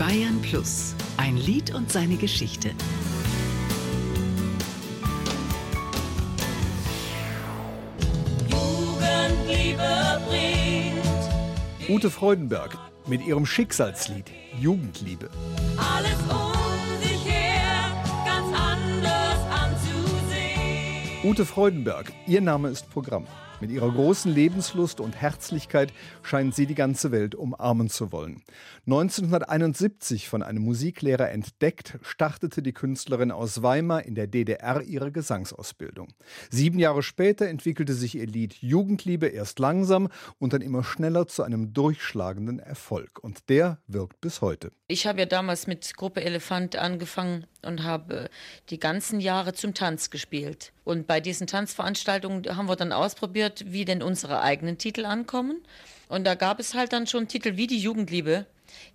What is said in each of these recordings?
Bayern Plus, ein Lied und seine Geschichte. Jugendliebe bringt Ute Freudenberg mit ihrem Schicksalslied Jugendliebe. alles um sich her ganz anders anzusehen. Ute Freudenberg, ihr Name ist Programm. Mit ihrer großen Lebenslust und Herzlichkeit scheint sie die ganze Welt umarmen zu wollen. 1971 von einem Musiklehrer entdeckt, startete die Künstlerin aus Weimar in der DDR ihre Gesangsausbildung. Sieben Jahre später entwickelte sich ihr Lied Jugendliebe erst langsam und dann immer schneller zu einem durchschlagenden Erfolg. Und der wirkt bis heute. Ich habe ja damals mit Gruppe Elefant angefangen und habe die ganzen Jahre zum Tanz gespielt. Und bei diesen Tanzveranstaltungen haben wir dann ausprobiert, wie denn unsere eigenen Titel ankommen. Und da gab es halt dann schon Titel wie die Jugendliebe.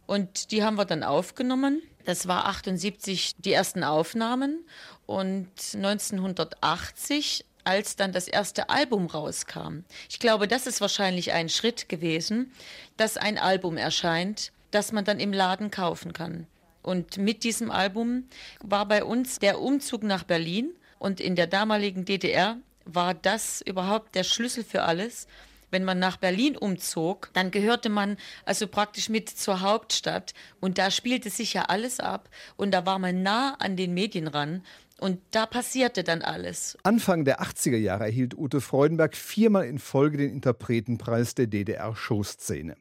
Und die haben wir dann aufgenommen. Das war 78 die ersten Aufnahmen. Und 1980 als dann das erste Album rauskam. Ich glaube, das ist wahrscheinlich ein Schritt gewesen, dass ein Album erscheint, das man dann im Laden kaufen kann. Und mit diesem Album war bei uns der Umzug nach Berlin und in der damaligen DDR war das überhaupt der Schlüssel für alles. Wenn man nach Berlin umzog, dann gehörte man also praktisch mit zur Hauptstadt und da spielte sich ja alles ab und da war man nah an den Medien ran und da passierte dann alles. Anfang der 80er Jahre erhielt Ute Freudenberg viermal in Folge den Interpretenpreis der DDR-Showszene.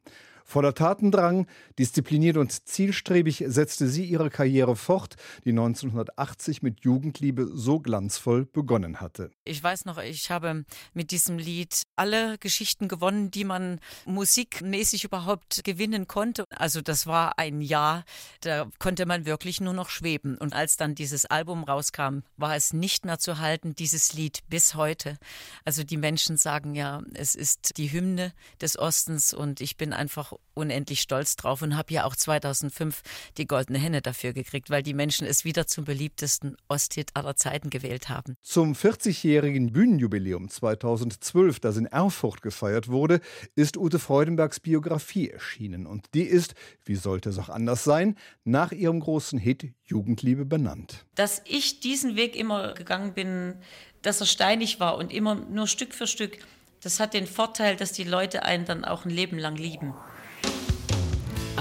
Voller Tatendrang, diszipliniert und zielstrebig setzte sie ihre Karriere fort, die 1980 mit Jugendliebe so glanzvoll begonnen hatte. Ich weiß noch, ich habe mit diesem Lied alle Geschichten gewonnen, die man musikmäßig überhaupt gewinnen konnte. Also das war ein Jahr, da konnte man wirklich nur noch schweben. Und als dann dieses Album rauskam, war es nicht mehr zu halten, dieses Lied bis heute. Also die Menschen sagen ja, es ist die Hymne des Ostens und ich bin einfach unendlich stolz drauf und habe ja auch 2005 die Goldene Henne dafür gekriegt, weil die Menschen es wieder zum beliebtesten Osthit aller Zeiten gewählt haben. Zum 40-jährigen Bühnenjubiläum 2012, das in Erfurt gefeiert wurde, ist Ute Freudenbergs Biografie erschienen. Und die ist, wie sollte es auch anders sein, nach ihrem großen Hit Jugendliebe benannt. Dass ich diesen Weg immer gegangen bin, dass er steinig war und immer nur Stück für Stück, das hat den Vorteil, dass die Leute einen dann auch ein Leben lang lieben.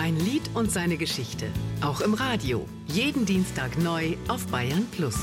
Ein Lied und seine Geschichte. Auch im Radio. Jeden Dienstag neu auf Bayern Plus.